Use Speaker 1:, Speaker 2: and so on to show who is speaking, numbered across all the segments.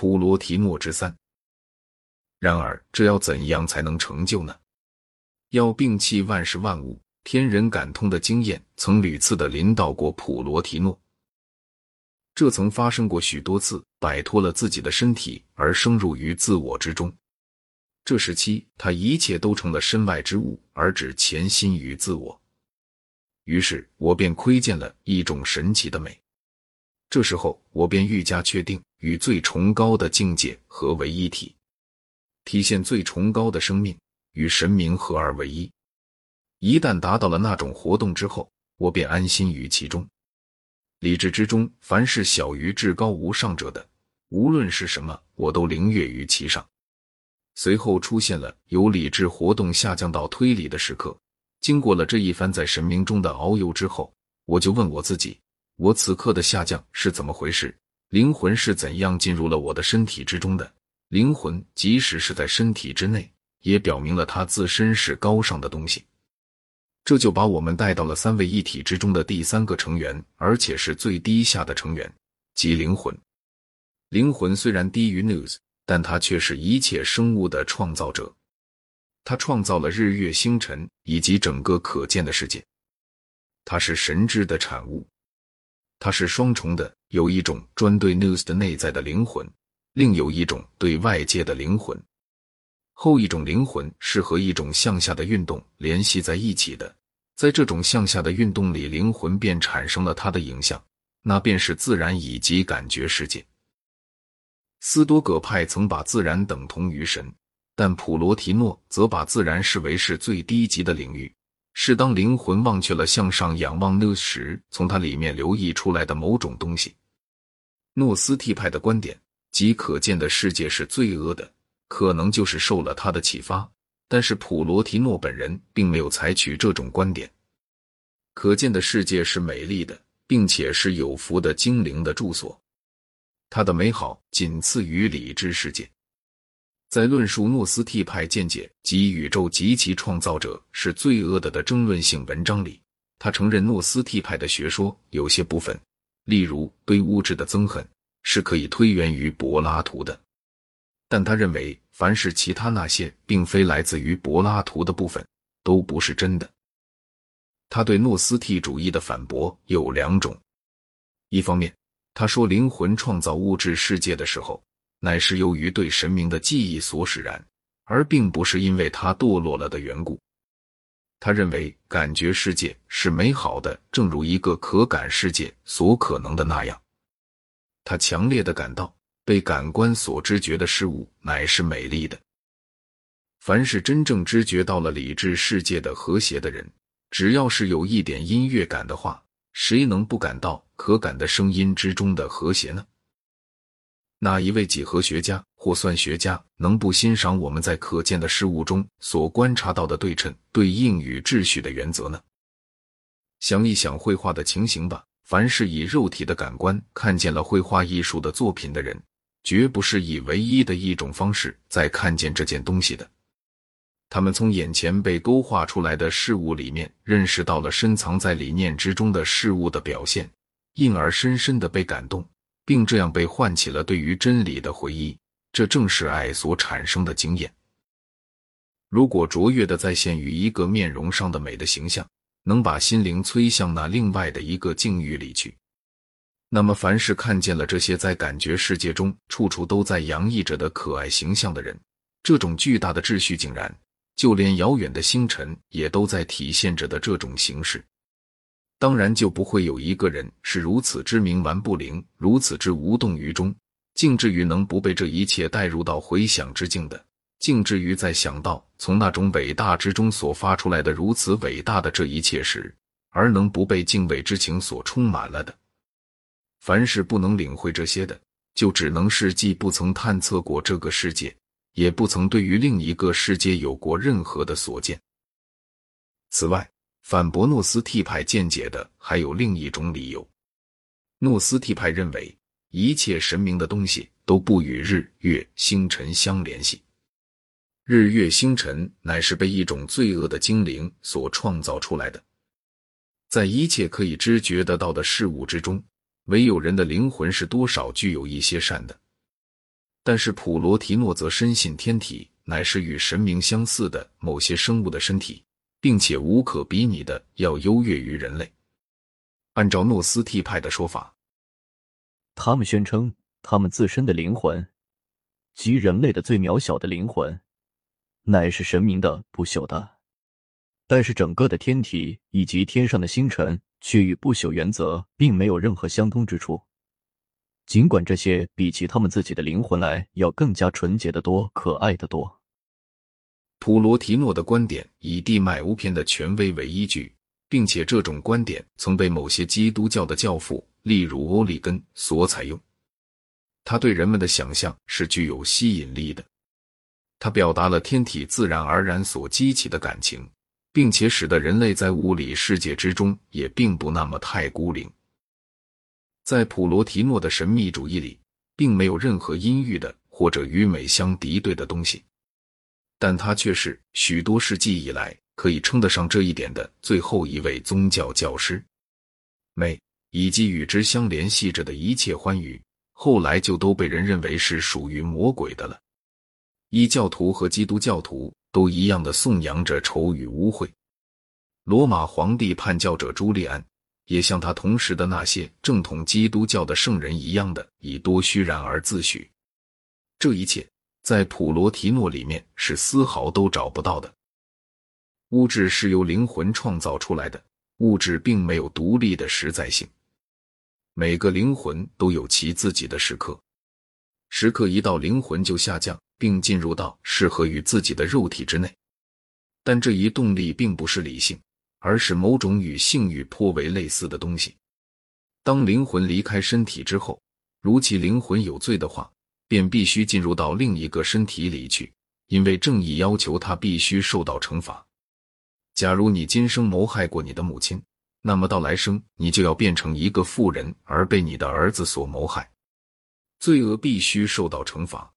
Speaker 1: 普罗提诺之三。然而，这要怎样才能成就呢？要摒弃万事万物、天人感通的经验，曾屡次的临到过普罗提诺。这曾发生过许多次，摆脱了自己的身体而升入于自我之中。这时期，他一切都成了身外之物，而只潜心于自我。于是我便窥见了一种神奇的美。这时候，我便愈加确定与最崇高的境界合为一体。体现最崇高的生命与神明合二为一。一旦达到了那种活动之后，我便安心于其中。理智之中，凡是小于至高无上者的，无论是什么，我都凌越于其上。随后出现了由理智活动下降到推理的时刻。经过了这一番在神明中的遨游之后，我就问我自己：我此刻的下降是怎么回事？灵魂是怎样进入了我的身体之中的？灵魂即使是在身体之内，也表明了它自身是高尚的东西。这就把我们带到了三位一体之中的第三个成员，而且是最低下的成员，即灵魂。灵魂虽然低于 News，但它却是一切生物的创造者。它创造了日月星辰以及整个可见的世界。它是神之的产物。它是双重的，有一种专对 News 的内在的灵魂。另有一种对外界的灵魂，后一种灵魂是和一种向下的运动联系在一起的，在这种向下的运动里，灵魂便产生了它的影像，那便是自然以及感觉世界。斯多葛派曾把自然等同于神，但普罗提诺则把自然视为是最低级的领域，是当灵魂忘却了向上仰望那时，从它里面流溢出来的某种东西。诺斯替派的观点。即可见的世界是罪恶的，可能就是受了他的启发。但是普罗提诺本人并没有采取这种观点。可见的世界是美丽的，并且是有福的精灵的住所。它的美好仅次于理智世界。在论述诺斯替派见解及宇宙及其创造者是罪恶的的争论性文章里，他承认诺斯替派的学说有些部分，例如对物质的憎恨。是可以推源于柏拉图的，但他认为，凡是其他那些并非来自于柏拉图的部分，都不是真的。他对诺斯替主义的反驳有两种：一方面，他说灵魂创造物质世界的时候，乃是由于对神明的记忆所使然，而并不是因为他堕落了的缘故。他认为感觉世界是美好的，正如一个可感世界所可能的那样。他强烈的感到，被感官所知觉的事物乃是美丽的。凡是真正知觉到了理智世界的和谐的人，只要是有一点音乐感的话，谁能不感到可感的声音之中的和谐呢？哪一位几何学家或算学家能不欣赏我们在可见的事物中所观察到的对称、对应与秩序的原则呢？想一想绘画的情形吧。凡是以肉体的感官看见了绘画艺术的作品的人，绝不是以唯一的一种方式在看见这件东西的。他们从眼前被勾画出来的事物里面，认识到了深藏在理念之中的事物的表现，因而深深的被感动，并这样被唤起了对于真理的回忆。这正是爱所产生的经验。如果卓越的再现于一个面容上的美的形象。能把心灵催向那另外的一个境遇里去，那么凡是看见了这些在感觉世界中处处都在洋溢着的可爱形象的人，这种巨大的秩序竟然就连遥远的星辰也都在体现着的这种形式，当然就不会有一个人是如此之冥顽不灵，如此之无动于衷，竟至于能不被这一切带入到回想之境的。竟至于在想到从那种伟大之中所发出来的如此伟大的这一切时，而能不被敬畏之情所充满了的。凡是不能领会这些的，就只能是既不曾探测过这个世界，也不曾对于另一个世界有过任何的所见。此外，反驳诺斯替派见解的还有另一种理由：诺斯替派认为一切神明的东西都不与日月星辰相联系。日月星辰乃是被一种罪恶的精灵所创造出来的。在一切可以知觉得到的事物之中，唯有人的灵魂是多少具有一些善的。但是普罗提诺则深信天体乃是与神明相似的某些生物的身体，并且无可比拟的要优越于人类。按照诺斯替派的说法，
Speaker 2: 他们宣称他们自身的灵魂，即人类的最渺小的灵魂，乃是神明的不朽的。但是整个的天体以及天上的星辰，却与不朽原则并没有任何相通之处。尽管这些比起他们自己的灵魂来要更加纯洁的多、可爱的多。
Speaker 1: 普罗提诺的观点以地脉乌篇的权威为依据，并且这种观点曾被某些基督教的教父，例如欧里根所采用。他对人们的想象是具有吸引力的，他表达了天体自然而然所激起的感情，并且使得人类在物理世界之中也并不那么太孤零。在普罗提诺的神秘主义里，并没有任何阴郁的或者与美相敌对的东西，但他却是许多世纪以来可以称得上这一点的最后一位宗教教师。美以及与之相联系着的一切欢愉，后来就都被人认为是属于魔鬼的了。异教徒和基督教徒都一样的颂扬着丑与污秽。罗马皇帝叛教者朱利安。也像他同时的那些正统基督教的圣人一样的，以多虚然而自诩。这一切在普罗提诺里面是丝毫都找不到的。物质是由灵魂创造出来的，物质并没有独立的实在性。每个灵魂都有其自己的时刻，时刻一到，灵魂就下降，并进入到适合于自己的肉体之内。但这一动力并不是理性。而是某种与性欲颇为类似的东西。当灵魂离开身体之后，如其灵魂有罪的话，便必须进入到另一个身体里去，因为正义要求他必须受到惩罚。假如你今生谋害过你的母亲，那么到来生你就要变成一个妇人，而被你的儿子所谋害，罪恶必须受到惩罚。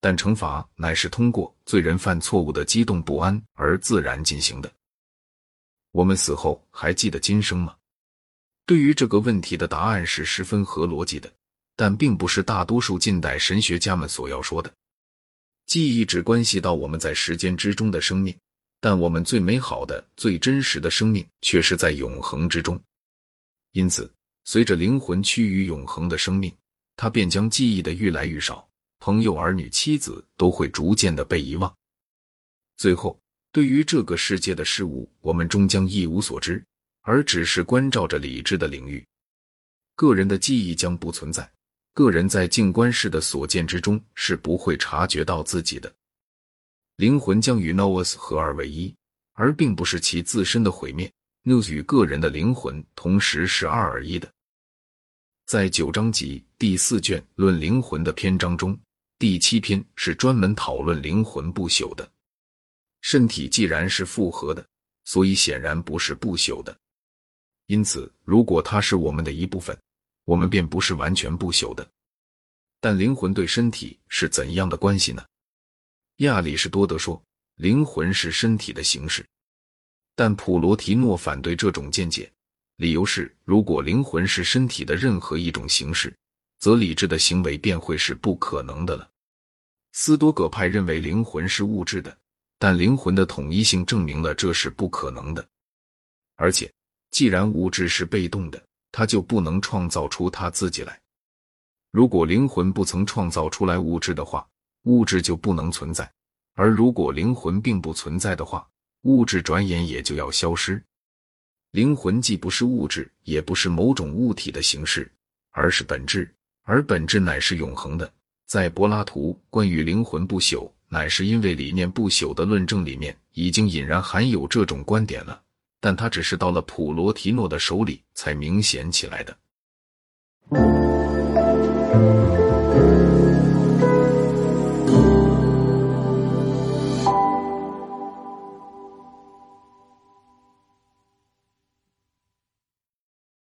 Speaker 1: 但惩罚乃是通过罪人犯错误的激动不安而自然进行的。我们死后还记得今生吗？对于这个问题的答案是十分合逻辑的，但并不是大多数近代神学家们所要说的。记忆只关系到我们在时间之中的生命，但我们最美好的、最真实的生命却是在永恒之中。因此，随着灵魂趋于永恒的生命，它便将记忆的愈来愈少，朋友、儿女、妻子都会逐渐的被遗忘，最后。对于这个世界的事物，我们终将一无所知，而只是关照着理智的领域。个人的记忆将不存在，个人在静观式的所见之中是不会察觉到自己的灵魂将与 Nous 合二为一，而并不是其自身的毁灭。Nous 与个人的灵魂同时是二而一的。在九章集第四卷论灵魂的篇章中，第七篇是专门讨论灵魂不朽的。身体既然是复合的，所以显然不是不朽的。因此，如果它是我们的一部分，我们便不是完全不朽的。但灵魂对身体是怎样的关系呢？亚里士多德说，灵魂是身体的形式，但普罗提诺反对这种见解，理由是，如果灵魂是身体的任何一种形式，则理智的行为便会是不可能的了。斯多葛派认为灵魂是物质的。但灵魂的统一性证明了这是不可能的，而且，既然物质是被动的，他就不能创造出他自己来。如果灵魂不曾创造出来物质的话，物质就不能存在；而如果灵魂并不存在的话，物质转眼也就要消失。灵魂既不是物质，也不是某种物体的形式，而是本质，而本质乃是永恒的。在柏拉图关于灵魂不朽。乃是因为理念不朽的论证里面已经隐然含有这种观点了，但他只是到了普罗提诺的手里才明显起来的。